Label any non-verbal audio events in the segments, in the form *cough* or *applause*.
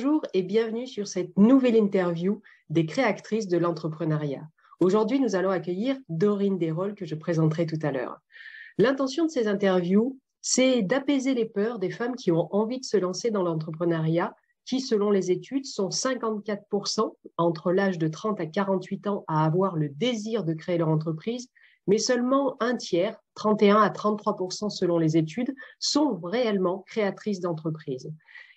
Bonjour et bienvenue sur cette nouvelle interview des créatrices de l'entrepreneuriat. Aujourd'hui, nous allons accueillir Dorine Desrolles que je présenterai tout à l'heure. L'intention de ces interviews, c'est d'apaiser les peurs des femmes qui ont envie de se lancer dans l'entrepreneuriat, qui, selon les études, sont 54% entre l'âge de 30 à 48 ans à avoir le désir de créer leur entreprise, mais seulement un tiers, 31 à 33% selon les études, sont réellement créatrices d'entreprise.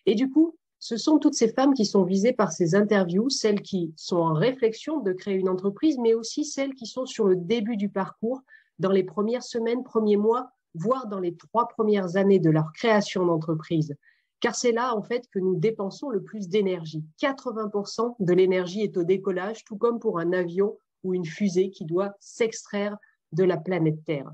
Et du coup, ce sont toutes ces femmes qui sont visées par ces interviews, celles qui sont en réflexion de créer une entreprise, mais aussi celles qui sont sur le début du parcours, dans les premières semaines, premiers mois, voire dans les trois premières années de leur création d'entreprise. Car c'est là, en fait, que nous dépensons le plus d'énergie. 80% de l'énergie est au décollage, tout comme pour un avion ou une fusée qui doit s'extraire de la planète Terre.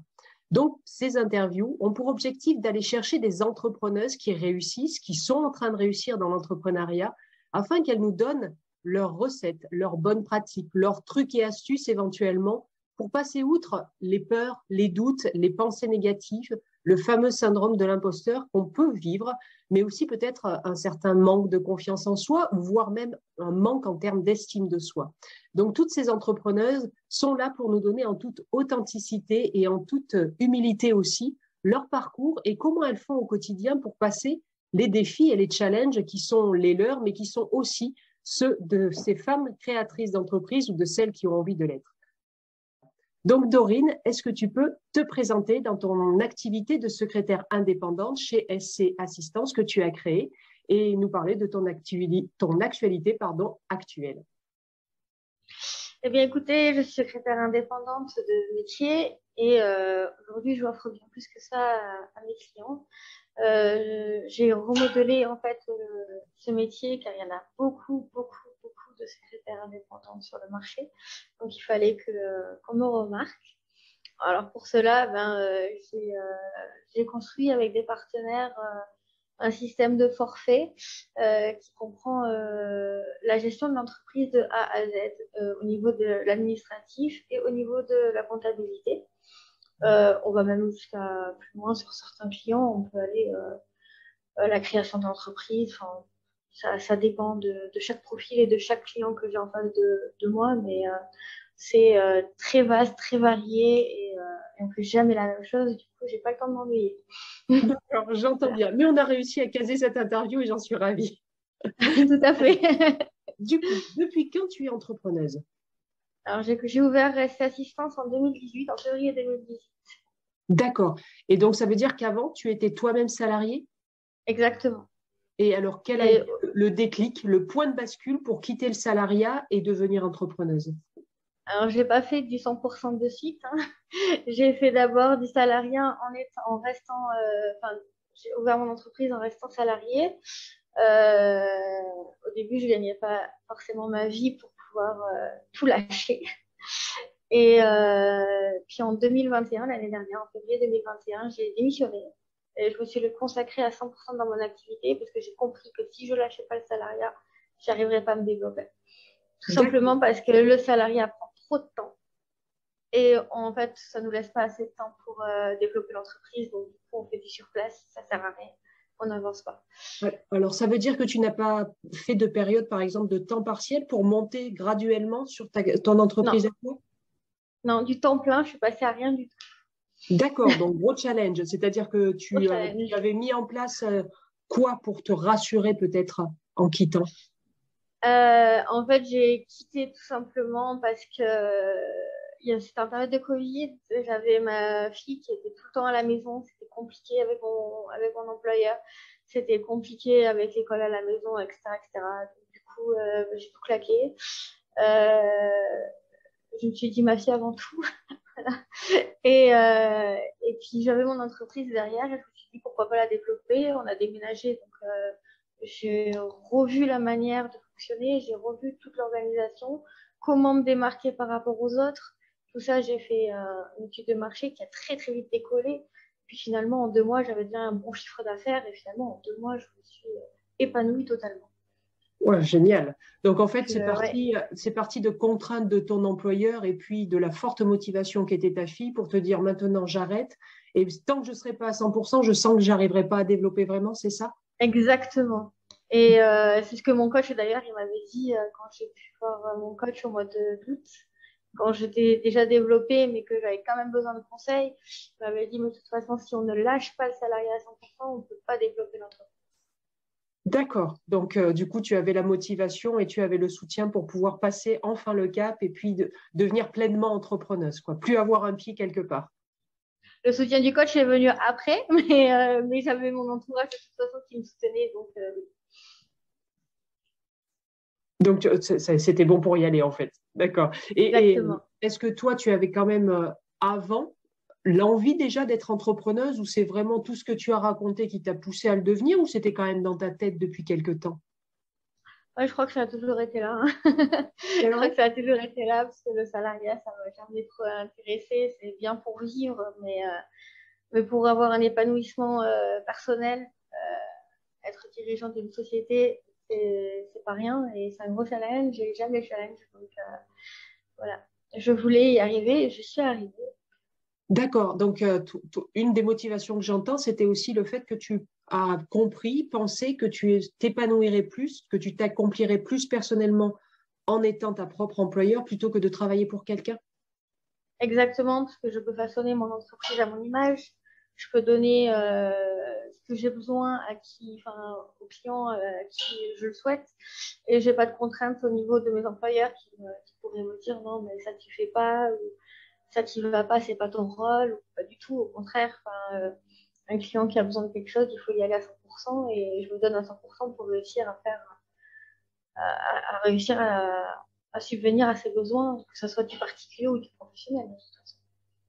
Donc, ces interviews ont pour objectif d'aller chercher des entrepreneuses qui réussissent, qui sont en train de réussir dans l'entrepreneuriat, afin qu'elles nous donnent leurs recettes, leurs bonnes pratiques, leurs trucs et astuces éventuellement pour passer outre les peurs, les doutes, les pensées négatives, le fameux syndrome de l'imposteur qu'on peut vivre, mais aussi peut-être un certain manque de confiance en soi, voire même un manque en termes d'estime de soi. Donc toutes ces entrepreneuses sont là pour nous donner en toute authenticité et en toute humilité aussi leur parcours et comment elles font au quotidien pour passer les défis et les challenges qui sont les leurs, mais qui sont aussi ceux de ces femmes créatrices d'entreprise ou de celles qui ont envie de l'être. Donc, Dorine, est-ce que tu peux te présenter dans ton activité de secrétaire indépendante chez SC Assistance que tu as créée et nous parler de ton, actualité pardon, actuelle? Eh bien, écoutez, je suis secrétaire indépendante de métier et euh, aujourd'hui, je offre bien plus que ça à, mes clients. Euh, j'ai remodelé en fait euh, ce métier car il y en a beaucoup, beaucoup, de secrétaire indépendante sur le marché. Donc, il fallait que, qu'on me remarque. Alors, pour cela, ben, euh, j'ai, euh, j'ai construit avec des partenaires euh, un système de forfait qui comprend la gestion de l'entreprise de A à Z au niveau de l'administratif et au niveau de la comptabilité. on va même jusqu'à plus loin sur certains clients. On peut aller la création d'entreprise, ça, dépend de, chaque profil et de chaque client que j'ai en face de, moi, mais euh, c'est euh, très vaste, très varié et, euh, on ne fait jamais la même chose. Du coup, j'ai pas le temps de m'ennuyer. *laughs* J'entends bien, mais on a réussi à caser cette interview et j'en suis ravie. *laughs* Tout à fait. *laughs* du coup, depuis quand tu es entrepreneuse? Alors, j'ai ouvert Reste Assistance en 2018, en février 2018. D'accord. Et donc, ça veut dire qu'avant, tu étais toi-même salariée? Exactement. Et alors, quel est le déclic, le point de bascule pour quitter le salariat et devenir entrepreneuse? Alors, je n'ai pas fait du 100% de suite. Hein. *laughs* J'ai fait d'abord du salariat en, en restant, euh, enfin, j'ai ouvert mon entreprise en restant salarié. Euh, au début, je ne gagnais pas forcément ma vie pour pouvoir euh, tout lâcher. Et puis en 2021, l'année dernière, en février 2021, j'ai démissionné je me suis consacrée à 100% dans mon activité parce que j'ai compris que si je lâchais pas le salariat, j'arriverais pas à me développer. Tout simplement parce que le salariat prend trop de temps. Et en fait, ça nous laisse pas assez de temps pour euh, développer l'entreprise. Donc, du coup, on fait du surplace, ça sert à rien. On n'avance pas. Alors, ça veut dire que tu n'as pas fait de période, par exemple, de temps partiel pour monter graduellement sur ta, ton entreprise non. Non, du temps plein, je suis passée à rien du tout. D'accord, donc gros challenge. C'est-à-dire que tu, euh, avais mis en place euh, quoi pour te rassurer peut-être en quittant? Euh, En fait, j'ai quitté tout simplement parce que c'était un période de Covid. J'avais ma fille qui était tout le temps à la maison. C'était compliqué avec mon, avec mon employeur. C'était compliqué avec l'école à la maison, etc. etc. du coup, j'ai tout claqué. je me suis dit ma fille avant tout. *laughs* et, euh, et puis j'avais mon entreprise derrière et je me suis dit pourquoi pas la développer. On a déménagé, donc euh, j'ai revu la manière de fonctionner, j'ai revu toute l'organisation, comment me démarquer par rapport aux autres. Tout ça, j'ai fait euh, une étude de marché qui a très très vite décollé. Puis finalement, en deux mois, j'avais déjà un bon chiffre d'affaires et finalement, en deux mois, je me suis épanouie totalement. Ouais, génial. Donc en fait, c'est parti, c'est parti de contraintes de ton employeur et puis de la forte motivation qui était ta fille pour te dire maintenant j'arrête. Et tant que je ne serai pas à 100%, je sens que j'arriverai pas à développer vraiment, c'est ça? Exactement. Et euh, c'est ce que mon coach, d'ailleurs, il m'avait dit euh, quand j'ai pu voir mon coach au mois d'août, quand j'étais déjà développée, mais que j'avais quand même besoin de conseils. Il m'avait dit, mais de toute façon, si on ne lâche pas le salarié à 100%, on ne peut pas développer l'entreprise. D'accord. Donc, euh, du coup, tu avais la motivation et tu avais le soutien pour pouvoir passer enfin le cap et puis devenir pleinement entrepreneuse, quoi. Plus avoir un pied quelque part. Le soutien du coach est venu après, *laughs* mais, mais j'avais mon entourage de toute façon qui me soutenait. Donc, donc, c'était bon pour y aller, en fait. D'accord. Et, est-ce que toi, tu avais quand même, euh, avant, l'envie déjà d'être entrepreneuse ou c'est vraiment tout ce que tu as raconté qui t'a poussé à le devenir ou c'était quand même dans ta tête depuis quelque temps? Je crois que ça a toujours été là. Hein. *laughs* je crois que ça a toujours été là parce que le salariat, ça m'a jamais trop intéressé. C'est bien pour vivre, mais, euh, mais pour avoir un épanouissement euh, personnel, être dirigeant d'une société, c'est pas rien et c'est un gros challenge. J'ai jamais le challenge. Donc euh, voilà, je voulais y arriver et je suis arrivée. D'accord. Donc, euh, une des motivations que j'entends, c'était aussi le fait que tu as compris, pensé que tu t'épanouirais plus, que tu t'accomplirais plus personnellement en étant ta propre employeur plutôt que de travailler pour quelqu'un. Exactement, parce que je peux façonner mon entreprise à mon image. Je peux donner euh, que j'ai besoin à qui, enfin, aux clients euh, à qui je le souhaite. Et j'ai pas de contraintes au niveau de mes employeurs qui, pourraient me dire non, mais ça tu fais pas, ça tu vas pas, c'est pas ton rôle, ou pas du tout. Au contraire, euh, un client qui a besoin de quelque chose, il faut y aller à 100% et je me donne à 100% pour réussir à faire, à, réussir à, à, subvenir à ses besoins, que ce soit du particulier ou du professionnel.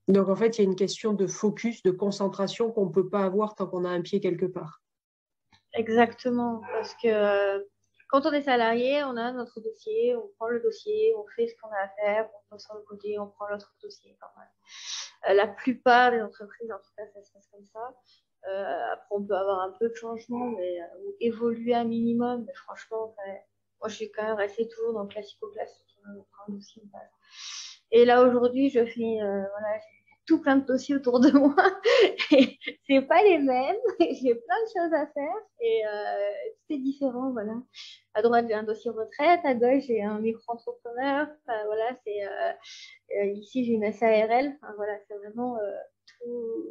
Donc en fait, il y a une question de focus, de concentration qu'on ne peut pas avoir tant qu'on a un pied quelque part. Exactement, parce que euh, quand on est salarié, on a notre dossier, on prend le dossier, on fait ce qu'on a à faire, on passe sur le côté, on prend l'autre dossier. Euh, la plupart des entreprises, en tout cas, ça se passe comme ça. Euh, après, on peut avoir un peu de changement, mais ou évoluer un minimum. Mais franchement, moi, je suis quand même restée toujours dans le classico-classique. On prend un dossier, et là, aujourd'hui, je fais, voilà, tout plein de dossiers autour de *laughs* moi. et c'est pas les mêmes. j'ai plein de choses à faire et euh, tout est différent. Voilà. À droite, j'ai un dossier retraite. À gauche, j'ai un micro-entrepreneur. Enfin, voilà, c'est euh, euh, ici, j'ai une SARL. Enfin, voilà, c'est vraiment tout.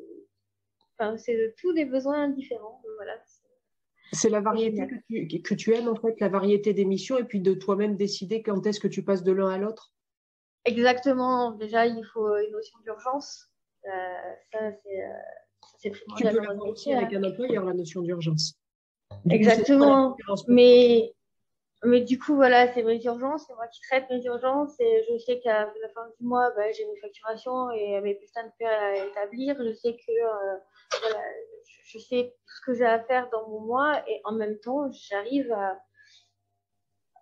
Enfin, c'est tous des besoins différents. Voilà. C'est la variété que tu, que tu aimes en fait, la variété des missions et puis de toi-même décider quand est-ce que tu passes de l'un à l'autre. Exactement. Déjà, il faut une notion d'urgence. Euh, ça, c'est primordial. Tu peux l'avoir aussi avec un employeur, la notion d'urgence. Exactement. Mais, mais du coup, voilà, c'est mes urgences, c'est moi qui traite mes urgences et je sais qu'à la fin du mois, bah, j'ai mes facturations et mes bulletins de paie à établir. Je sais que euh, voilà, je sais tout ce que j'ai à faire dans mon mois et en même temps, j'arrive à,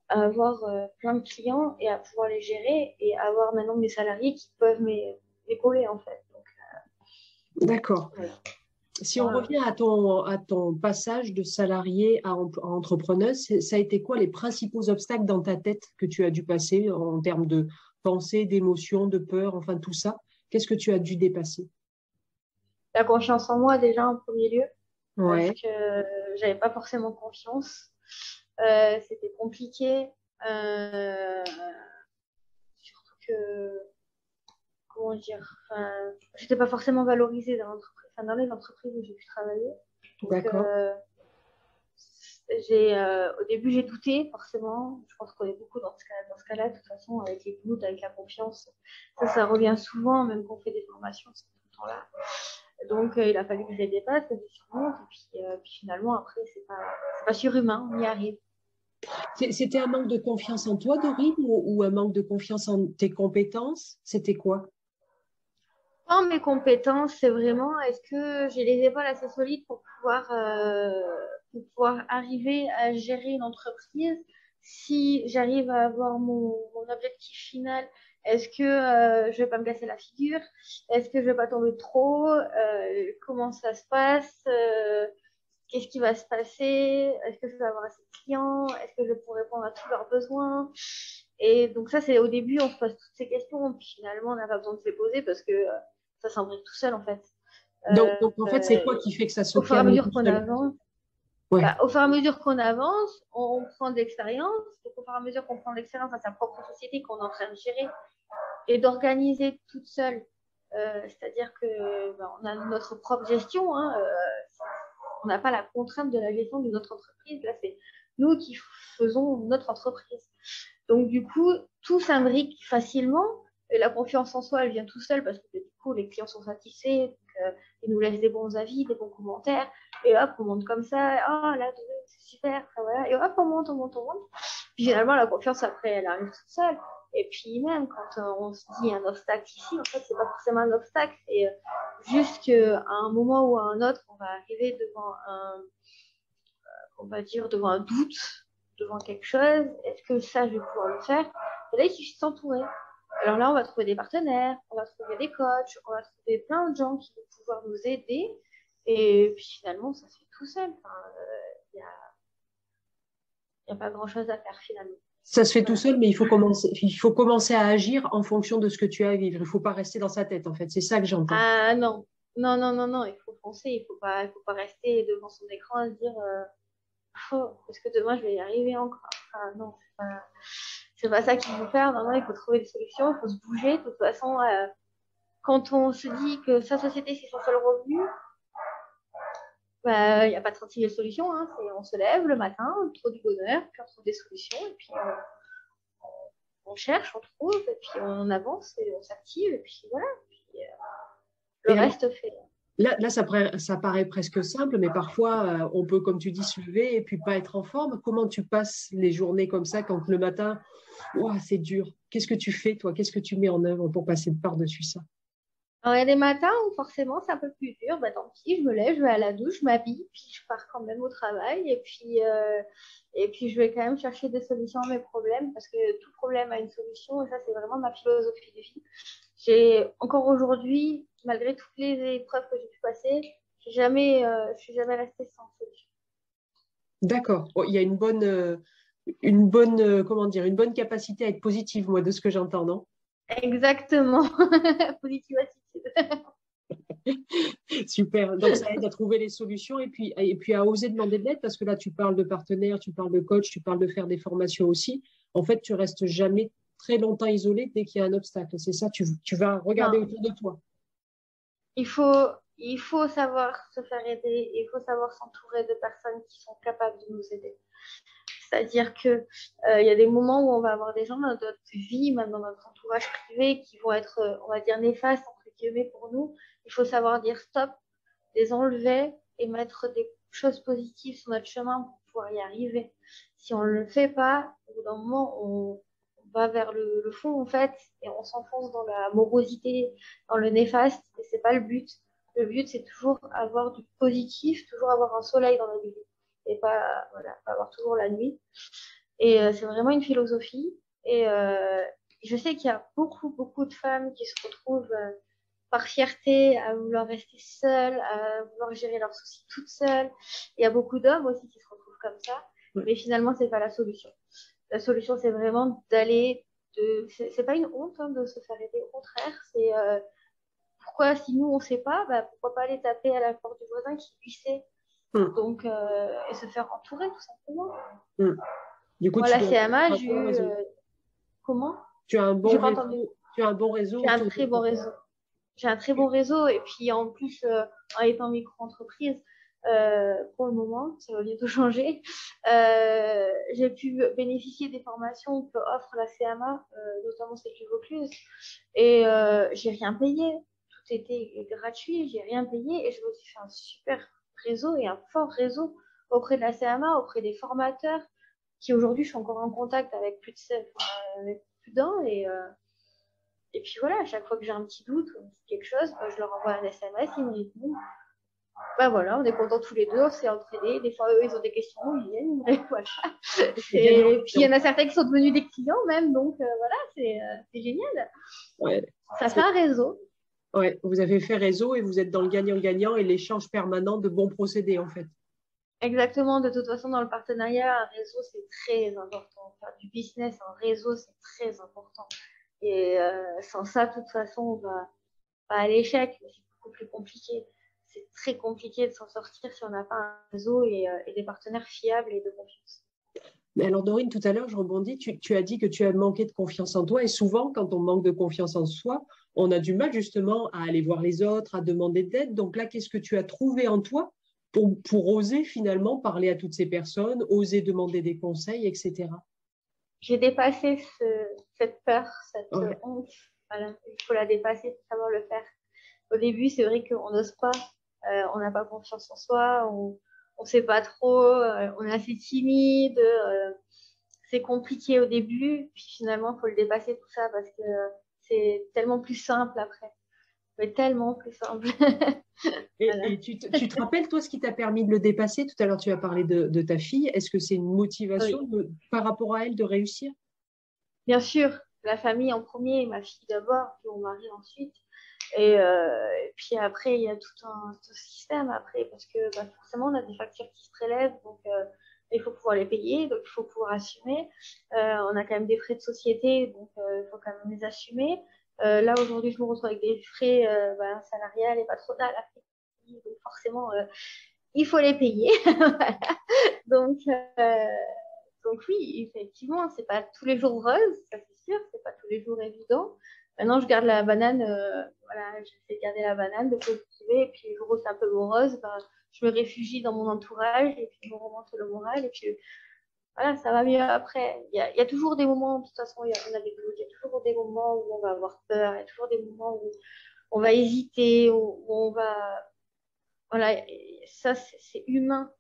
à avoir euh, plein de clients et à pouvoir les gérer et avoir maintenant des salariés qui peuvent m'épauler en fait. Euh, D'accord. Si on revient à ton, à ton passage de salarié à, entrepreneuse, ça a été quoi les principaux obstacles dans ta tête que tu as dû passer en termes de pensée, d'émotion, de peur, enfin tout ça? Qu'est-ce que tu as dû dépasser? La confiance en moi déjà en premier lieu. Ouais. Parce que j'avais pas forcément confiance. Euh, c'était compliqué. Euh, surtout que, comment dire, j'étais pas forcément valorisée dans, enfin, dans les entreprises où j'ai pu travailler. D'accord. Euh, j'ai, au début, j'ai douté, forcément. Je pense qu'on est beaucoup dans ce, cas, dans ce cas-là, de toute façon, avec les doutes, avec la confiance. Ça, ça revient souvent, même quand on fait des formations, c'est tout le temps là. Donc, il a fallu que je les dépasse, que je Et puis, puis finalement, après, c'est pas, pas surhumain, on y arrive. C'était un manque de confiance en toi, Dorine, ou, un manque de confiance en tes compétences? C'était quoi? En mes compétences, c'est vraiment est-ce que j'ai les épaules assez solides pour pouvoir, euh, pour pouvoir arriver à gérer une entreprise? Si j'arrive à avoir mon, objectif final, est-ce que euh, je vais pas me casser la figure? Est-ce que je vais pas tomber trop? Euh, Comment ça se passe? Qu'est-ce qui va se passer? Est-ce que je vais avoir assez de clients? Est-ce que je pourrai répondre à tous leurs besoins? Et donc ça, c'est au début, on se pose toutes ces questions, puis finalement, on n'a pas besoin de se les poser parce que euh, ça s'imbrique tout seul, en fait. Donc, donc en fait, c'est quoi qui fait que ça se Au fur et à mesure qu'on avance. Bah, au fur et à mesure qu'on avance, on, prend de l'expérience. au fur et à mesure qu'on prend de l'expérience à sa propre société qu'on est en train de gérer et d'organiser toute seule, euh, c'est-à-dire que bah, on a notre propre gestion. Hein, euh, on n'a pas la contrainte de la gestion de notre entreprise. Là, c'est nous qui faisons notre entreprise. Donc, du coup, tout s'imbrique facilement. Et la confiance en soi, elle vient tout seul parce que du coup, les clients sont satisfaits, euh, ils nous laissent des bons avis, des bons commentaires. Et hop, on monte comme ça. Ah, là, c'est super. Et hop, on monte, on monte, on monte. Puis finalement, la confiance, après, elle arrive toute seule. Et puis même quand euh, on se dit un obstacle ici, en fait, c'est pas forcément un obstacle. Et euh, juste qu'à un moment ou à un autre, on va arriver devant un, on va dire devant un doute, devant quelque chose. Est-ce que ça, je vais pouvoir le faire? Et là, il suffit de s'entourer. Alors là, on va trouver des partenaires, on va trouver des coachs, on va trouver plein de gens qui vont pouvoir nous aider. Et puis finalement, ça se fait tout seul. Il n'y a, a pas grand-chose à faire finalement. Ça se fait tout seul, mais il faut commencer, il faut commencer à agir en fonction de ce que tu as à vivre. Il ne faut pas rester dans sa tête, en fait. C'est ça que j'entends. Ah non, non, non, non, non. Il faut foncer. Il ne faut pas, il faut pas rester devant son écran et se dire, euh, oh, est-ce que demain je vais y arriver encore? Ah, Non, c'est pas, pas ça qu'il faut faire. Non, non, il faut trouver des solutions. Il faut se bouger. De toute façon, euh, quand on se dit que sa société c'est son seul revenu, bah, il n'y a pas de 36 000 solutions. Hein. On se lève le matin, on trouve du bonheur, puis on trouve des solutions, et puis euh, on, cherche, on trouve, et puis on avance, et on s'active, et puis voilà. Puis, euh, le reste fait. Là, là ça, ça, paraît presque simple, mais parfois, euh, on peut, comme tu dis, se lever et puis pas être en forme. Comment tu passes les journées comme ça quand le matin, c'est dur? Qu'est-ce que tu fais, toi? Qu'est-ce que tu mets en œuvre pour passer par-dessus ça? Alors, il y a des matins où forcément c'est un peu plus dur. Bah, tant pis, je me lève, je vais à la douche, je m'habille, puis je pars quand même au travail. Et puis, euh, et puis, je vais quand même chercher des solutions à mes problèmes parce que tout problème a une solution. Et ça, c'est vraiment ma philosophie de vie. J'ai encore aujourd'hui, malgré toutes les épreuves que j'ai pu passer, je jamais, euh, je suis jamais restée sans solution. D'accord. il y a une bonne, euh, une bonne, comment dire, une bonne capacité à être positive, moi, de ce que j'entends, non? Exactement. *laughs* Positive *laughs* Super. Donc, ça aide à trouver les solutions et puis, et puis à oser demander de l'aide parce que là, tu parles de partenaires, tu parles de coach, tu parles de faire des formations aussi. En fait, tu restes jamais très longtemps isolé dès qu'il y a un obstacle. C'est ça, tu, tu vas regarder autour de toi. Il faut, il faut savoir se faire aider, il faut savoir s'entourer de personnes qui sont capables de nous aider. C'est-à-dire qu'il euh, y a des moments où on va avoir des gens dans notre vie, même dans notre entourage privé, qui vont être, euh, on va dire, néfastes, entre guillemets, pour nous. Il faut savoir dire stop, les enlever et mettre des choses positives sur notre chemin pour pouvoir y arriver. Si on ne le fait pas, au bout d'un moment, on, va vers le, fond, en fait, et on s'enfonce dans la morosité, dans le néfaste, et c'est pas le but. Le but, c'est toujours avoir du positif, toujours avoir un soleil dans la vie et pas, voilà, avoir toujours la nuit. Et euh, c'est vraiment une philosophie. Et euh, je sais qu'il y a beaucoup, beaucoup de femmes qui se retrouvent euh, par fierté à vouloir rester seules, à vouloir gérer leurs soucis toutes seules. Il y a beaucoup d'hommes aussi qui se retrouvent comme ça. Mais finalement, c'est pas la solution. La solution, c'est vraiment d'aller de. C'est pas une honte hein, de se faire aider. Au contraire, c'est pourquoi, si nous on sait pas, bah, pourquoi pas aller taper à la porte du voisin qui lui sait Mm. Donc, euh, et se faire entourer tout simplement. Mm. Du coup, voilà, AMA, j'ai eu. Euh, comment? Tu as un bon réseau. Tu as un bon réseau. J'ai un très bon réseau. J'ai un très bon réseau et puis en plus, euh, en étant micro-entreprise, pour le moment, ça va bientôt *laughs* changer. j'ai pu bénéficier des formations que offre la CMA, notamment celle du Vaucluse, et j'ai rien payé. Tout était gratuit, j'ai rien payé et je me suis fait un super réseau et un fort réseau auprès de la CMA, auprès des formateurs, qui aujourd'hui, je suis encore en contact avec plus d'un. Et, euh, et puis voilà, à chaque fois que j'ai un petit doute ou quelque chose, bah, je leur envoie un SMS, ils me répondent. Bah voilà, on est contents tous les deux, on s'est entraînés. Des fois, eux, ils ont des questions, ils viennent, *laughs* voilà. Et puis, il y en a certains qui sont devenus des clients même, donc euh, voilà, c'est euh, génial. Ça fait un réseau. Ouais, vous avez fait réseau et vous êtes dans le gagnant-gagnant et l'échange permanent de bons procédés en fait. Exactement, de toute façon, dans le partenariat, un réseau, c'est très important. Faire du business, un réseau, c'est très important. Et euh, sans ça, de toute façon, on va pas à l'échec, c'est beaucoup plus compliqué. c'est très compliqué de s'en sortir si on n'a pas un réseau et, et, des partenaires fiables et de confiance. Mais alors, Dorine, tout à l'heure, je rebondis, tu, tu, as dit que tu as manqué de confiance en toi. Et souvent, quand on manque de confiance en soi, on a du mal justement à aller voir les autres, à demander d'aide. Donc là, qu'est-ce que tu as trouvé en toi pour, pour, oser finalement parler à toutes ces personnes, oser demander des conseils, etc. J'ai dépassé ce, cette peur, cette honte. Voilà. Il faut la dépasser pour savoir le faire. Au début, c'est vrai qu'on n'ose pas, euh, on n'a pas confiance en soi, on ne sait pas trop, euh, on est assez timide. Euh, c'est compliqué au début, puis finalement, il faut le dépasser tout ça parce que c'est tellement plus simple après. Mais tellement plus simple. *laughs* et, tu, te, rappelles, toi, ce qui t'a permis de le dépasser? Tout à l'heure, tu as parlé de, ta fille. Est-ce que c'est une motivation par rapport à elle de réussir? Bien sûr, la famille en premier, ma fille d'abord, puis mon mari ensuite. Et, euh, puis après, il y a tout un, système après, parce que bah, forcément, on a des factures qui se prélèvent, donc euh, il faut pouvoir les payer, donc il faut pouvoir assumer. Euh, on a quand même des frais de société, donc euh, il faut quand même les assumer. Euh, là, aujourd'hui, je me retrouve avec des frais bah, salariales et patronales, donc forcément, il faut les payer. *laughs* donc, donc oui, effectivement, c'est pas tous les jours rose, ça c'est sûr, c'est pas tous les jours évident. Maintenant, je garde la banane, voilà, j'essaie de garder la banane, de cultiver, et puis le jour où c'est un peu morose, ben, je me réfugie dans mon entourage et puis je me remonte le moral et puis voilà, ça va mieux après. Il y a, y a toujours des moments, de toute façon, il y a, on a des, il y a toujours des moments où on va avoir peur, il y a toujours des moments où on va hésiter, où, on va. Voilà, ça c'est humain,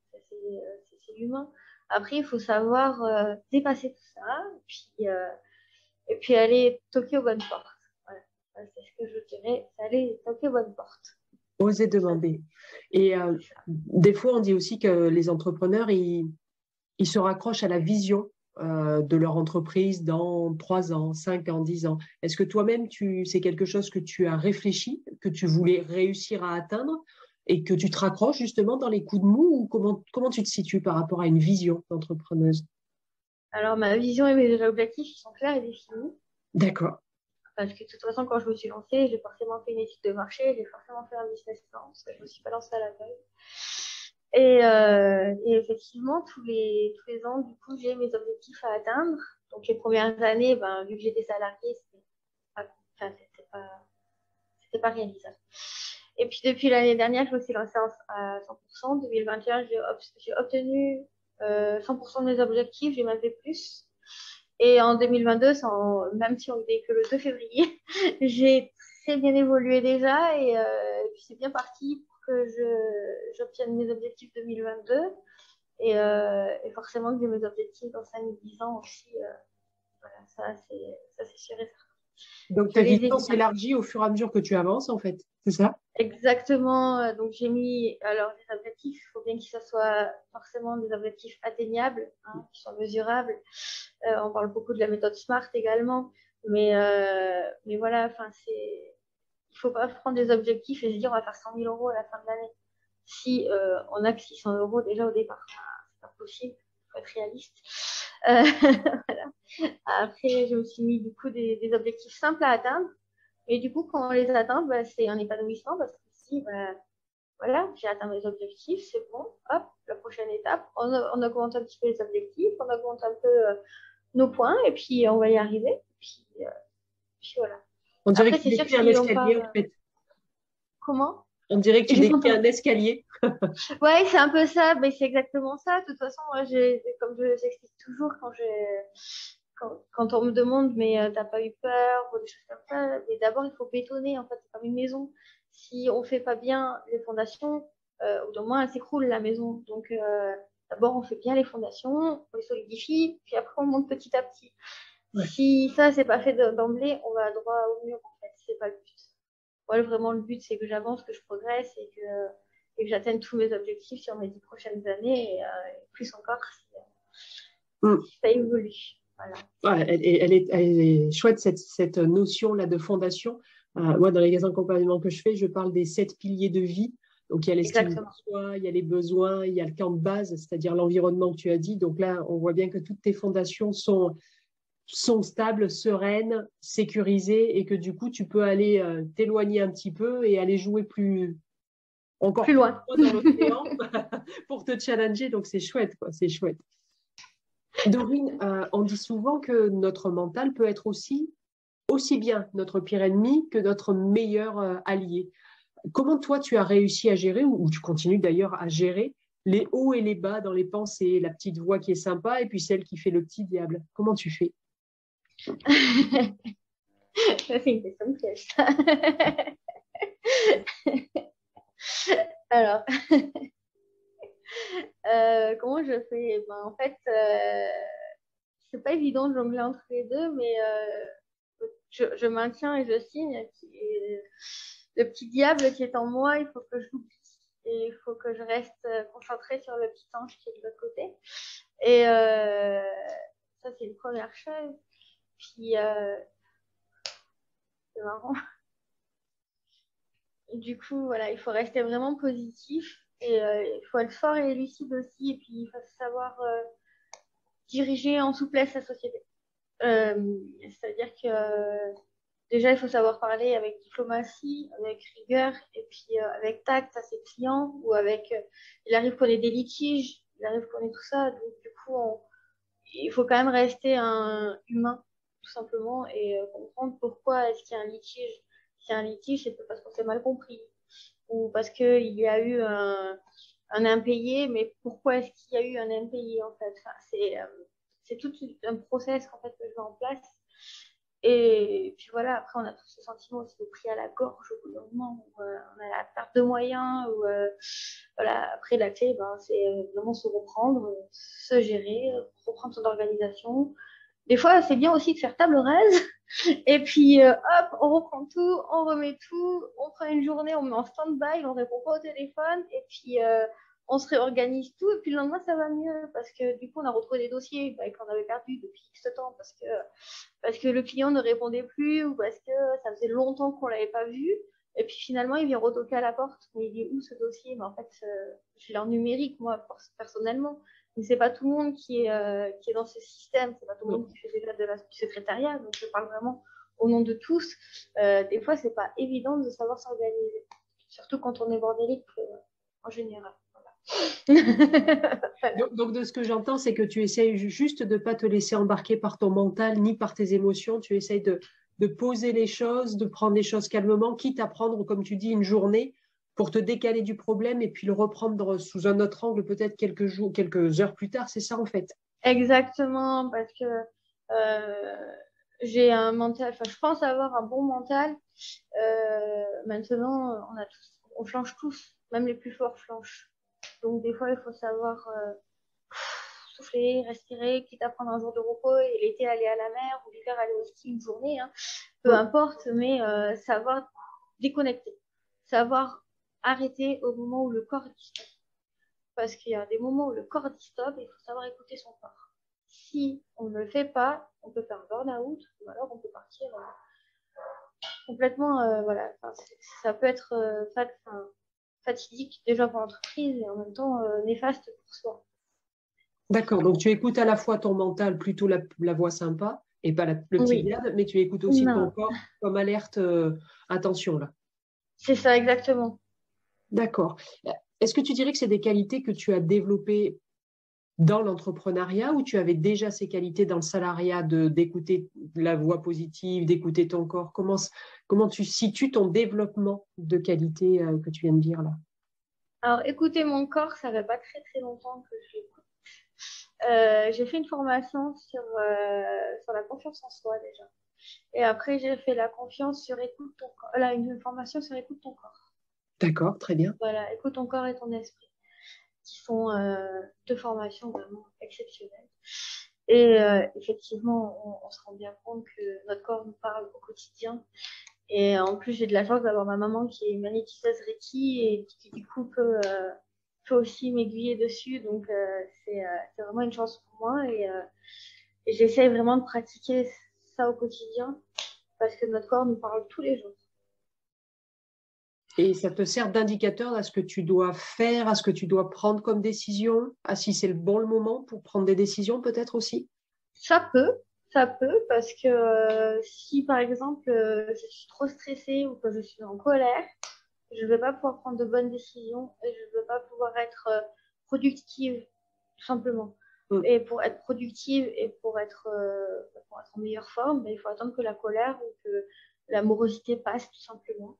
c'est humain. Après, il faut savoir euh, dépasser tout ça et puis, euh, et puis aller toquer aux bonnes portes. C'est ce que je dirais, aller toquer aux bonnes portes. Oser demander. Et euh, des fois, on dit aussi que les entrepreneurs, ils, ils se raccrochent à la vision euh, de leur entreprise dans 3 ans, 5 ans, 10 ans. Est-ce que toi-même, c'est quelque chose que tu as réfléchi, que tu voulais réussir à atteindre et que tu te raccroches justement dans les coups de mou ou comment, comment tu te situes par rapport à une vision d'entrepreneuse? Alors, ma vision et mes objectifs, ils sont clairs et définis. D'accord. Parce que de toute façon, quand je me suis lancée, j'ai forcément fait une étude de marché, j'ai forcément fait un business plan, parce que je ne me suis pas lancée à la veille. Et, euh, et, effectivement, tous les, tous les ans, du coup, j'ai mes objectifs à atteindre. Donc, les premières années, ben, vu que j'étais salariée, c'était pas, enfin, pas, pas réalisable. Et puis, depuis l'année dernière, je me suis lancée à 100%. 2021, j'ai obtenu euh, 100% de mes objectifs, j'ai même fait plus. Et en 2022, même si on n'est que le 2 février, *laughs* j'ai très bien évolué déjà et, euh, puis c'est bien parti pour que j'obtienne mes objectifs 2022 et, euh, et forcément que j'ai mes objectifs dans 5-10 ans aussi. Euh, voilà, ça c'est sûr et certain. Donc ta vision s'élargit au fur et à mesure que tu avances en fait, c'est ça? Exactement. Donc j'ai mis alors des objectifs. Il faut bien que ce soit forcément des objectifs atteignables, hein, qui soient mesurables. Euh, on parle beaucoup de la méthode SMART également, mais euh, mais voilà. Enfin c'est il faut pas prendre des objectifs et se dire on va faire 100 000 euros à la fin de l'année. Si euh, on a que 600 euros déjà au départ, c'est pas possible. Il faut être réaliste. Euh. *laughs* Après, je me suis mis du coup des, objectifs simples à atteindre. Et du coup, quand on les atteint, bah, c'est un épanouissement parce que si, bah, voilà, j'ai atteint mes objectifs, c'est bon, hop, la prochaine étape, on, on, augmente un petit peu les objectifs, on augmente un peu euh, nos points et puis on va y arriver. Puis, euh, puis voilà. On dirait que c'est un escalier en fait. Comment? On dirait que tu décris un escalier. *laughs* ouais, c'est un peu ça, mais c'est exactement ça. De toute façon, moi, comme je l'explique toujours, quand, quand, quand, on me demande, mais euh, t'as pas eu peur ou des choses comme ça, mais d'abord, il faut bétonner. En fait, c'est comme une maison. Si on fait pas bien les fondations, euh, au moins, elle s'écroule la maison. Donc, euh, d'abord, on fait bien les fondations, on les solidifie, puis après, on monte petit à petit. Si ça, c'est pas fait d'emblée, on va droit au mur, en fait. C'est pas le but voilà, vraiment, le but, c'est que j'avance, que je progresse et que, et que j'atteigne tous mes objectifs sur mes dix prochaines années et, euh, plus encore si, mm. ça évolue. Voilà. elle, elle, est, elle, est, chouette, cette, cette notion-là de fondation. Euh, moi, dans les accompagnements que je fais, je parle des sept piliers de vie. Donc, il y a l'estime de soi, il y a les besoins, il y a le camp de base, c'est-à-dire l'environnement que tu as dit. Donc là, on voit bien que toutes tes fondations sont, sont stables, sereines, sécurisées et que du coup, tu peux aller euh, t'éloigner un petit peu et aller jouer plus, encore plus loin *laughs* pour te challenger. Donc c'est chouette, quoi. C'est chouette. Dorine, euh, on dit souvent que notre mental peut être aussi aussi bien notre pire ennemi que notre meilleur euh, allié. Comment toi tu as réussi à gérer ou, tu continues d'ailleurs à gérer les hauts et les bas dans les pensées, la petite voix qui est sympa et puis celle qui fait le petit diable? Comment tu fais? *laughs* C'est une question de piège. *laughs* Alors, *laughs* *laughs* euh, comment je fais? Ben, En fait, euh, c'est pas évident de jongler entre les deux, mais euh, je, maintiens et je signe. le petit diable qui est en moi, il faut que je l'oublie. Et il faut que je reste concentrée sur le petit ange qui est de l'autre côté. Et ça, c'est une première chose. Puis, c'est marrant *laughs* du coup, voilà, il faut rester vraiment positif et euh, il faut être fort et lucide aussi. Et puis, il faut savoir euh, diriger en souplesse la société. Euh, c'est-à-dire que déjà, il faut savoir parler avec diplomatie, avec rigueur et puis avec tact à ses clients ou avec. il arrive qu'on ait des litiges, il arrive qu'on ait tout ça. Donc, du coup, il faut quand même rester un humain, tout simplement, et comprendre pourquoi est-ce qu'il y a un litige y a un litige, c'est parce qu'on s'est mal compris ou parce qu'il y a eu un, impayé, mais pourquoi est-ce qu'il y a eu un impayé en fait? C'est, euh, c'est tout un process en fait, que je mets en place. Et puis voilà, après, on a tout ce sentiment aussi de pris à la gorge au bout d'un moment où euh, on a la perte de moyens. Ou, euh, voilà, après, la ben, c'est vraiment se reprendre, se gérer, reprendre son organisation. Des fois, c'est bien aussi de faire table rase et puis, euh, hop, on reprend tout, on remet tout, on prend une journée, on met en stand-by, on répond pas au téléphone, et puis euh, on se réorganise tout, et puis le lendemain, ça va mieux, parce que du coup, on a retrouvé des dossiers bah, qu'on avait perdus depuis X temps, parce que, parce que le client ne répondait plus, ou parce que ça faisait longtemps qu'on l'avait pas vu, et puis finalement, il vient retoquer à la porte, mais il est où ce dossier? Mais en fait, euh, je l'ai en numérique, moi, personnellement. Mais c'est pas tout le monde qui est, euh, qui est dans ce système, c'est pas tout le monde qui fait déjà de la, du secrétariat, donc je parle vraiment au nom de tous. Euh, des fois, c'est pas évident de savoir s'organiser, surtout quand on est bordélique euh, en général. *laughs* donc, de ce que j'entends, c'est que tu essayes juste de ne pas te laisser embarquer par ton mental ni par tes émotions. Tu essayes de, de poser les choses, de prendre les choses calmement, quitte à prendre, comme tu dis, une journée pour te décaler du problème et puis le reprendre sous un autre angle peut-être quelques jours, quelques heures plus tard. C'est ça en fait. Exactement, parce que euh, j'ai un mental, enfin je pense avoir un bon mental. Euh, maintenant, on a tous, on flanche tous, même les plus forts flanchent. Donc des fois, il faut savoir euh, souffler, respirer, quitte à prendre un jour de repos et l'été aller à la mer ou l'hiver aller au ski une journée, hein. peu importe, mais savoir déconnecter, savoir arrêter au moment où le corps dit stop. Parce qu'il y a des moments où le corps dit stop et il faut savoir écouter son corps. Si on ne le fait pas, on peut faire un burn-out ou alors on peut partir euh, complètement. Euh, voilà, ça peut être euh, fatidique déjà pour l'entreprise et en même temps néfaste pour soi. D'accord, donc tu écoutes à la fois ton mental, plutôt la, voix sympa, et pas le petit mais tu écoutes aussi ton corps comme alerte, attention là. C'est ça, exactement. D'accord. Est-ce que tu dirais que c'est des qualités que tu as développées dans l'entrepreneuriat ou tu avais déjà ces qualités dans le salariat d'écouter la voix positive, d'écouter ton corps? Comment, tu situes ton développement de qualité euh, que tu viens de dire là? Alors, écouter mon corps, ça fait pas très très longtemps que je. Euh, j'ai fait une formation sur, euh, sur la confiance en soi déjà. Et après, j'ai fait la confiance sur écoute ton. Là, une formation sur écoute ton corps. D'accord, très bien. Voilà, écoute ton corps et ton esprit, qui sont euh, deux formations vraiment exceptionnelles. Et euh, effectivement, on, se rend bien compte que notre corps nous parle au quotidien. Et en plus, j'ai de la chance d'avoir ma maman qui est magnétiseuse Reiki et qui, du coup, peut, euh, peut aussi m'aiguiller dessus. Donc, c'est vraiment une chance pour moi. Et, et j'essaie vraiment de pratiquer ça au quotidien parce que notre corps nous parle tous les jours. Et ça te sert d'indicateur à ce que tu dois faire, à ce que tu dois prendre comme décision, à si c'est le bon le moment pour prendre des décisions peut-être aussi? Ça peut, ça peut, parce que euh, si par exemple euh, je suis trop stressée ou que je suis en colère, je ne vais pas pouvoir prendre de bonnes décisions et je ne vais pas pouvoir être euh, productive, tout simplement. Mm. Et pour être productive et pour être, pour être en meilleure forme, ben, il faut attendre que la colère ou que l'amorosité passe, tout simplement.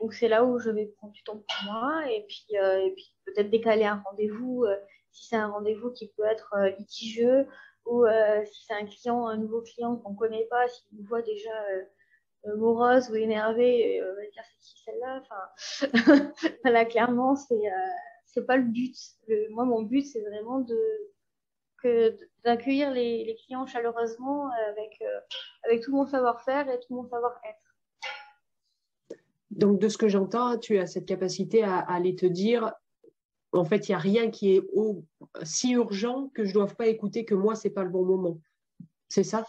Donc c'est là où je vais prendre du temps pour moi et puis, euh, peut-être décaler un rendez-vous si c'est un rendez-vous qui peut être litigieux ou si c'est un client, un nouveau client qu'on ne connaît pas, s'il nous voit déjà euh, morose ou énervée, euh, on va dire c'est qui celle-là? Enfin, *laughs* voilà, clairement, c'est euh, c'est pas le but. moi, mon but, c'est vraiment de d'accueillir les, les, clients chaleureusement avec avec tout mon savoir-faire et tout mon savoir-être. Donc, de ce que j'entends, tu as cette capacité à, aller te dire, en fait, il n'y a rien qui est si urgent que je ne doive pas écouter que moi, c'est pas le bon moment. C'est ça?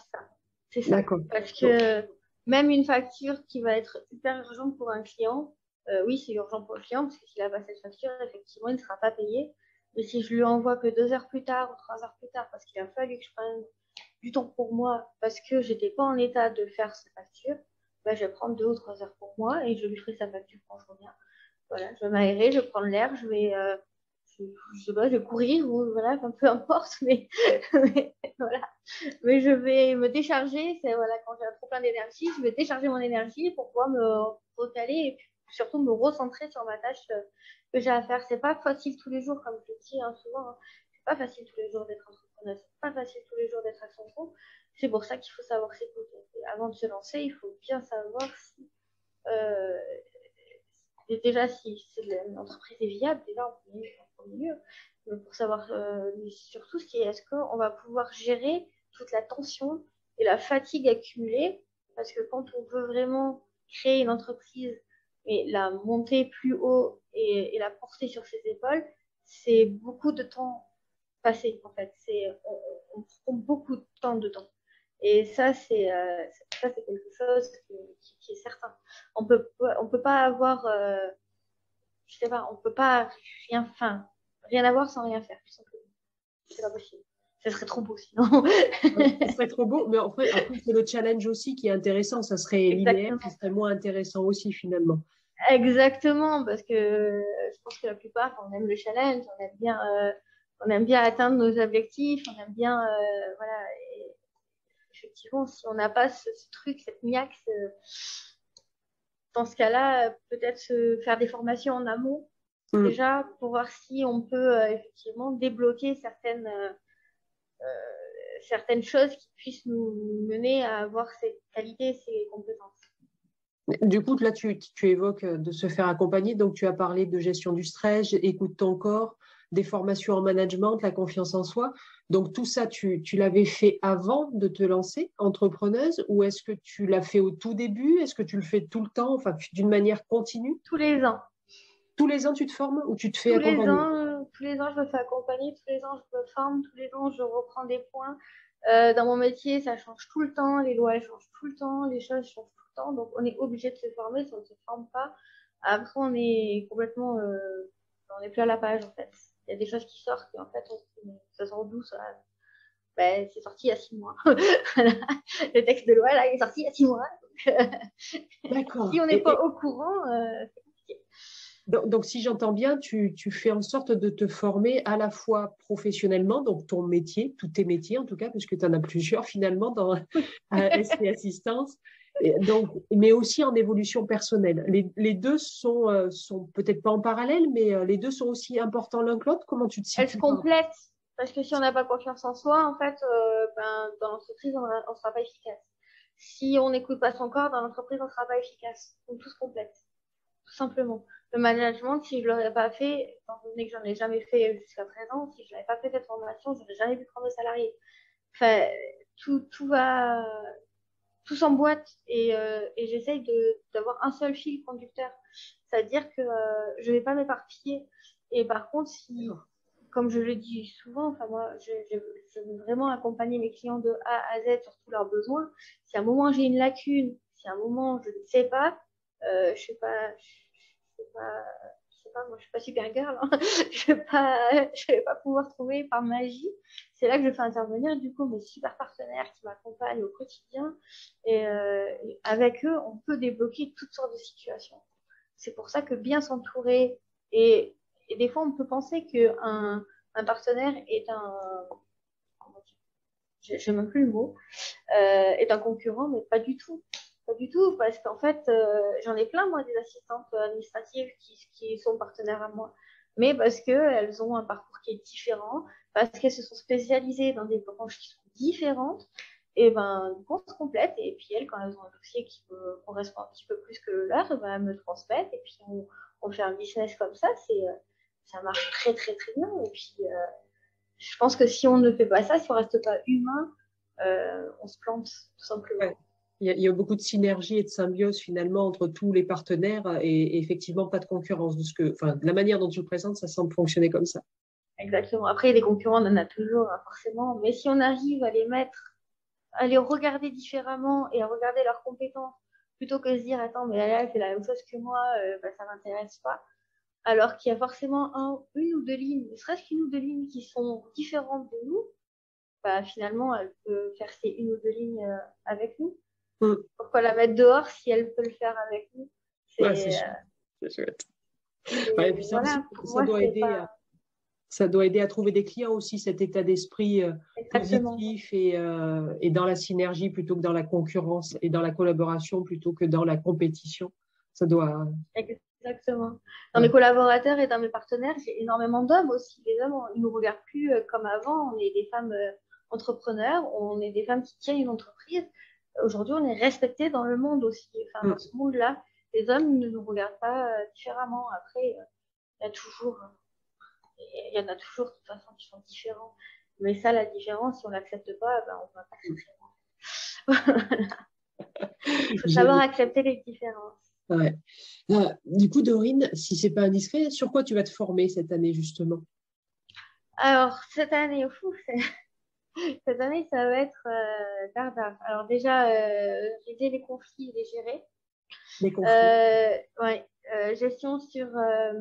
C'est ça. D'accord. Parce que même une facture qui va être hyper urgente pour un client, euh, oui, c'est urgent pour le client parce que s'il n'a pas cette facture, effectivement, il ne sera pas payé. Mais si je lui envoie que deux heures plus tard ou trois heures plus tard parce qu'il a fallu que je prenne du temps pour moi parce que j'étais pas en état de faire cette facture, ben, je vais prendre deux ou trois heures pour moi et je lui ferai sa facture quand je reviens. Voilà, je vais m'aérer, je vais prendre l'air, je vais, euh, je, sais pas, je vais courir ou voilà, peu importe, *laughs* mais, voilà. Mais je vais me décharger, c'est voilà, quand j'ai trop plein d'énergie, je vais décharger mon énergie pour pouvoir me recaler et surtout me recentrer sur ma tâche euh, que j'ai à faire. C'est pas facile tous les jours, comme je dis hein, souvent, hein. c'est pas facile tous les jours d'être entrepreneur, c'est pas facile tous les jours d'être à son compte. C'est pour ça qu'il faut savoir s'écouter. Avant de se lancer, il faut bien savoir si euh, déjà si, l'entreprise est viable, déjà en premier, mieux, pour savoir euh, surtout ce qui est est-ce qu'on va pouvoir gérer toute la tension et la fatigue accumulée? Parce que quand on veut vraiment créer une entreprise et la monter plus haut et, la porter sur ses épaules, c'est beaucoup de temps passé en fait. C'est on, prend beaucoup de temps dedans. Et ça, c'est euh, ça, c'est quelque chose qui, est certain. On peut on peut pas avoir euh, je sais pas, on peut pas rien, enfin, rien avoir sans rien faire. C'est pas possible. Ce serait trop beau sinon. Ce *laughs* serait trop beau, mais en fait, c'est le challenge aussi qui est intéressant. Ça serait linéaire, ça serait moins intéressant aussi finalement. Exactement, parce que je pense que la plupart, on aime le challenge, on aime bien, euh, on aime bien atteindre nos objectifs, on aime bien, euh, voilà. Et effectivement, si on n'a pas ce, truc, cette niaque, dans ce cas-là, peut-être faire des formations en amont, mm. déjà, pour voir si on peut euh, effectivement débloquer certaines, euh, euh, certaines choses qui puissent nous mener à avoir ces qualités, ces compétences. Du coup, là, tu, tu, évoques de se faire accompagner. Donc, tu as parlé de gestion du stress, écoute ton corps, des formations en management, la confiance en soi. Donc tout ça, tu, l'avais fait avant de te lancer entrepreneuse ou est-ce que tu l'as fait au tout début? Est-ce que tu le fais tout le temps, enfin d'une manière continue? Tous les ans. Tous les ans, tu te formes ou tu te fais tous accompagner? les ans, Tous les ans, je me fais accompagner, tous les ans, je me forme, tous les ans, je reprends des points. Euh, dans mon métier, ça change tout le temps, les lois changent tout le temps, les choses changent tout le temps, donc on est obligé de se former, si on ne se forme pas, après on est complètement, euh, on n'est plus à la page en fait il y a des choses qui sortent et en fait, on, ça sort d'où ça? Ben, C'est sorti il y a six mois. *laughs* Le texte de loi, là, il est sorti il y a six mois. D'accord. *laughs* si on n'est pas au courant, euh, c'est compliqué. Donc, si j'entends bien, tu, tu, fais en sorte de te former à la fois professionnellement, donc ton métier, tous tes métiers en tout cas, puisque tu en as plusieurs finalement dans *laughs* SP Assistance, donc, mais aussi en évolution personnelle. Les, deux sont, euh, sont peut-être pas en parallèle, mais euh, les deux sont aussi importants l'un que l'autre. Comment tu te situes Elles se complètent. Parce que si on n'a pas confiance en soi, en fait, euh, ben, dans l'entreprise, on ne sera pas efficace. Si on n'écoute pas son corps, dans l'entreprise, on ne sera pas efficace. Donc, tout se complète. Tout simplement. Le management, si je ne l'aurais pas fait, étant donné que j'en ai jamais fait jusqu'à présent, si je n'avais pas fait cette formation, je n'aurais jamais pu prendre de salarié. Enfin, tout, tout va, tout s'emboîte et, euh, et j'essaye d'avoir un seul fil conducteur. C'est-à-dire que euh, je ne vais pas m'éparpiller. Et par contre, si, comme je le dis souvent, enfin moi, je, je, veux vraiment accompagner mes clients de A à Z sur tous leurs besoins. Si à un moment j'ai une lacune, si à un moment je ne sais pas, euh, je sais pas, je sais pas, pas, moi je suis pas super girl, hein. *laughs* je vais pas, je vais pas pouvoir trouver par magie. C'est là que je fais intervenir du coup mes super partenaires qui m'accompagnent au quotidien et, euh, avec eux on peut débloquer toutes sortes de situations. c'est pour ça que bien s'entourer et, des fois on peut penser qu'un un partenaire est un je sais même plus le mot, euh, est un concurrent, mais pas du tout. Pas du tout, parce qu'en fait, euh, j'en ai plein, moi, des assistantes administratives qui, sont partenaires à moi, mais parce qu'elles ont un parcours qui est différent, parce qu'elles se sont spécialisées dans des branches qui sont différentes, et ben, on se complète, et puis elles, quand elles ont un dossier qui correspond un petit peu plus que le leur, ben, elles me transmettent, et puis on, fait un business comme ça, c'est, euh, ça marche très, très, très bien, et puis, je pense que si on ne fait pas ça, si on reste pas humain, euh, on se plante tout simplement. Il, y a, beaucoup de synergie et de symbiose finalement entre tous les partenaires et, effectivement pas de concurrence. De ce que, enfin, la manière dont tu le présentes, ça semble fonctionner comme ça. Exactement. Après, les concurrents, on en a toujours, hein, forcément. Mais si on arrive à les mettre, à les regarder différemment et à regarder leurs compétences, plutôt que de se dire, attends, mais là, elle fait la même chose que moi, euh, bah, ça m'intéresse pas alors qu'il y a forcément un, une ou deux lignes, ne serait-ce qu'une ou deux lignes qui sont différentes de nous, bah, finalement, elle peut faire ces une ou deux lignes euh, avec nous. Mm. Pourquoi la mettre dehors si elle peut le faire avec nous C'est euh, chouette. et puis ça, doit aider à, ça doit aider à trouver des clients aussi, cet état d'esprit euh, positif et, et, dans la synergie plutôt que dans la concurrence et dans la collaboration plutôt que dans la compétition. Ça doit. Exactement. Dans mes collaborateurs et dans mes partenaires, j'ai énormément d'hommes aussi. Les hommes, ils nous regardent plus euh, comme avant. On est des femmes euh, entrepreneurs, on est des femmes qui tiennent une entreprise. Aujourd'hui, on est respecté dans le monde aussi. Enfin, dans mm. ce monde-là, les hommes ne nous regardent pas euh, différemment. Après, il y a toujours, il y en a toujours de toute façon qui sont différents. Mais ça, la différence, si on l'accepte pas, ben, on va pas très loin. Il faut savoir accepter les différences. Ouais. Ah, du coup, Dorine, si c'est pas indiscret, sur quoi tu vas te former cette année justement? Alors, cette année, fou, cette année, ça va être euh, Alors déjà, euh, j'ai les conflits et les gérer. Les conflits. Euh, ouais, euh, gestion sur, euh,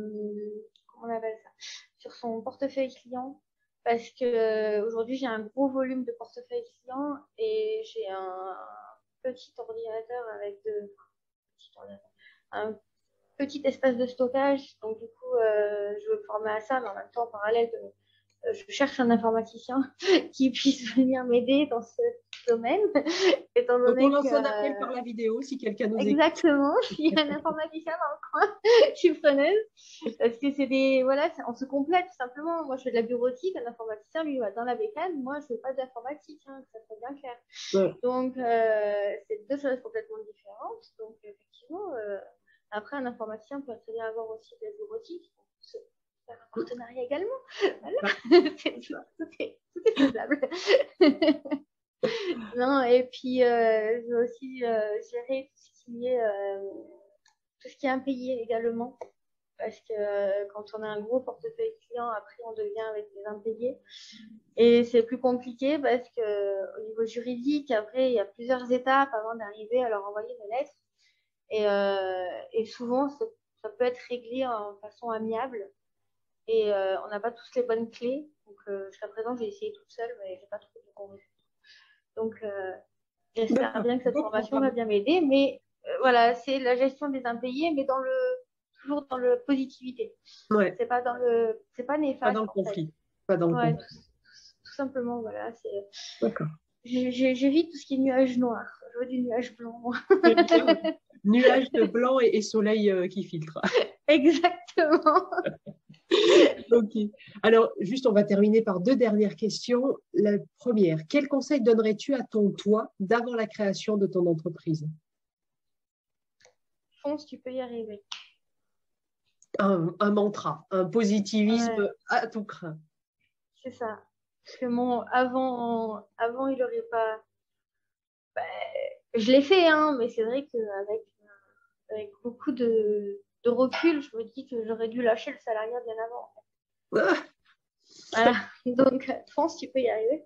comment on appelle ça? Sur son portefeuille client. Parce que aujourd'hui, j'ai un gros volume de portefeuille client et j'ai un petit ordinateur avec deux un petit espace de stockage. Donc, du coup, euh, je veux me former à ça, mais en même temps, en parallèle, euh, je cherche un informaticien *laughs* qui puisse venir m'aider dans ce domaine. *laughs* Étant donné Donc, on lance un appel par la vidéo si quelqu'un nous Exactement. *laughs* S'il y a un informaticien dans le coin, je suis preneuse. Parce que c'est des. Voilà, on se complète tout simplement. Moi, je fais de la bureautique, un informaticien, lui, va dans la bécane. Moi, je fais pas d'informatique, hein, ça serait bien clair. Donc, euh, c'est deux choses complètement différentes. Donc, effectivement, euh, après, un informaticien peut très bien avoir aussi des bureautique, faire un partenariat également. Voilà. *laughs* tout, est, faisable. *laughs* non, et puis, euh, je veux aussi euh, gérer tout ce qui est, euh, tout ce qui est impayé également. Parce que quand on a un gros portefeuille client, après, on devient avec des impayés. Et c'est plus compliqué parce que au niveau juridique, après, il y a plusieurs étapes avant d'arriver à leur envoyer des lettres. Et, et souvent, ça, peut être réglé en façon amiable. Et euh, on n'a pas tous les bonnes clés. Donc, euh, jusqu'à présent, j'ai essayé toute seule, mais j'ai pas trouvé de convaincu. Donc, j'espère bien que cette formation va bien m'aider. Mais voilà, c'est la gestion des impayés, mais dans le toujours dans le positivité. Ouais. C'est pas dans le, c'est pas néfaste. Pas dans le conflit. Pas dans le conflit. Tout, simplement, voilà. C'est. D'accord. J'évite tout ce qui est nuage noir. Je veux du nuage blanc. *laughs* nuages de blanc et, soleil euh, qui filtre. Exactement. *laughs* *laughs* ok. Alors, juste, on va terminer par deux dernières questions. La première, quel conseil donnerais-tu à ton toi d'avant la création de ton entreprise? Fonce, tu peux y arriver. Un, mantra, un positivisme à tout craint. C'est ça. Parce que mon avant, avant il n'aurait pas. Ben, je l'ai fait, hein, mais c'est vrai qu'avec avec beaucoup de, de, recul, je me dis que j'aurais dû lâcher le salariat bien avant. voilà. *laughs* Donc, France, tu peux y arriver.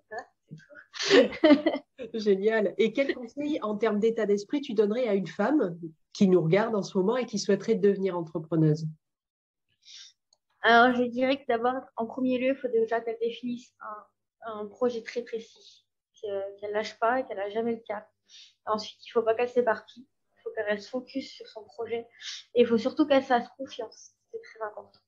*laughs* Génial. Et quel conseil en termes d'état d'esprit tu donnerais à une femme qui nous regarde en ce moment et qui souhaiterait devenir entrepreneuse? Alors, je dirais que d'abord, en premier lieu, il faut déjà qu'elle définisse un, un, projet très précis, qu'elle ne lâche pas et qu'elle n'a jamais le cap. Ensuite, il ne faut pas qu'elle s'éparpille qu'elle reste focus sur son projet. Et il faut surtout qu'elle fasse confiance. C'est très important.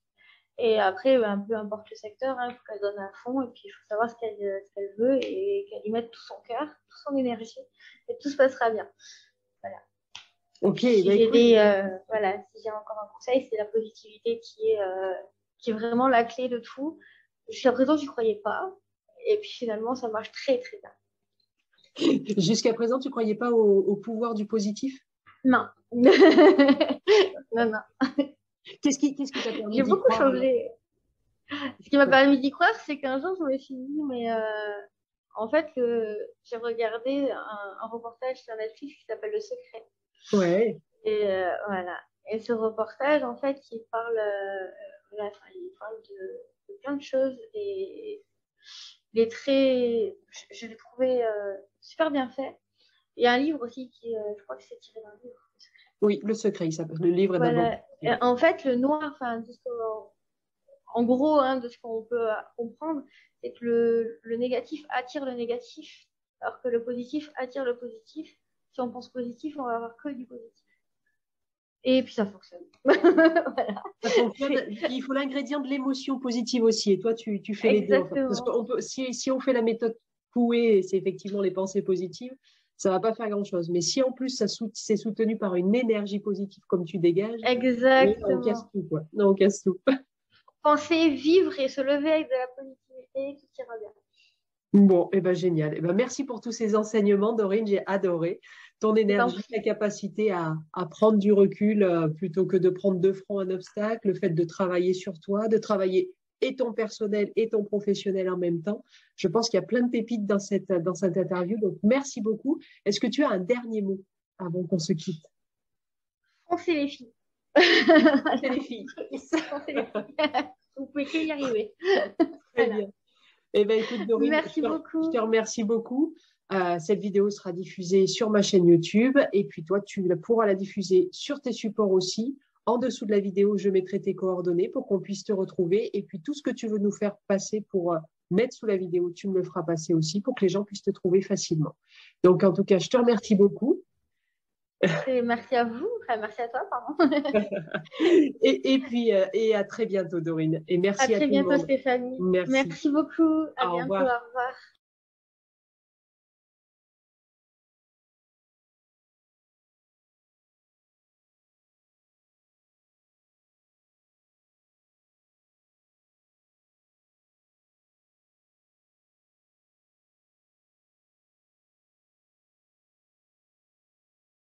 Et après, ben, peu importe le secteur, hein, il faut qu'elle donne à fond et puis il faut savoir ce qu'elle veut et qu'elle y mette tout son cœur, toute son énergie et tout se passera bien. Voilà. Ok. Si bah, j'ai euh, voilà, si j'ai encore un conseil, c'est la positivité qui est, euh, qui est vraiment la clé de tout. Jusqu'à présent, je n'y croyais pas. Et puis finalement, ça marche très très bien. *laughs* Jusqu'à présent, tu ne croyais pas au, pouvoir du positif? *laughs* Non. non, non. Qu'est-ce qui t'a permis J'ai beaucoup changé. Ce qui m'a permis d'y croire, c'est qu'un jour, je me suis dit, mais euh, en fait, j'ai regardé un, reportage sur Netflix qui s'appelle Le Secret. Ouais. Et euh, voilà. Et ce reportage, en fait, il parle, euh, il parle de, plein de choses et il est très, je, l'ai trouvé super bien fait. Il y a un livre aussi qui, je crois que c'est tiré d'un livre. Oui, Le Secret, il s'appelle. Le livre voilà. En fait, le noir, enfin, en gros, hein, de ce qu'on peut comprendre, c'est que le, le, négatif attire le négatif, alors que le positif attire le positif. Si on pense positif, on va avoir que du positif. Et puis ça fonctionne. *laughs* voilà. ça fonctionne. Il faut l'ingrédient de l'émotion positive aussi. Et toi, tu, tu fais les deux. Parce peut, si, si, on fait la méthode Coué, c'est effectivement les pensées positives ça va pas faire grand chose. Mais si en plus ça c'est soutenu par une énergie positive comme tu dégages, Exactement. on casse tout quoi. Non, on casse tout. *laughs* Penser, vivre et se lever avec de la positivité, tout ira bien. Bon, et eh ben génial. Et eh ben merci pour tous ces enseignements, Dorine. J'ai adoré ton énergie, ta capacité à, à, prendre du recul euh, plutôt que de prendre de front un obstacle, le fait de travailler sur toi, de travailler et ton personnel et ton professionnel en même temps. Je pense qu'il y a plein de pépites dans cette, dans cette interview. Donc, merci beaucoup. Est-ce que tu as un dernier mot avant qu'on se quitte? Foncez les filles. Foncez les filles. *laughs* Foncez les filles. Vous pouvez y arriver. Très bien. Eh bien, écoute, Dorine, merci je, beaucoup. je te remercie beaucoup. Euh, cette vidéo sera diffusée sur ma chaîne YouTube et puis toi, tu pourras la diffuser sur tes supports aussi. En dessous de la vidéo, je mettrai tes coordonnées pour qu'on puisse te retrouver. Et puis, tout ce que tu veux nous faire passer pour euh, mettre sous la vidéo, tu me le feras passer aussi pour que les gens puissent te trouver facilement. Donc, en tout cas, je te remercie beaucoup. merci à vous, merci à toi, pardon. *laughs* et, puis, euh, et à très bientôt, Dorine. Et merci à, très bientôt, Stéphanie. Merci. beaucoup. À bientôt. Au revoir.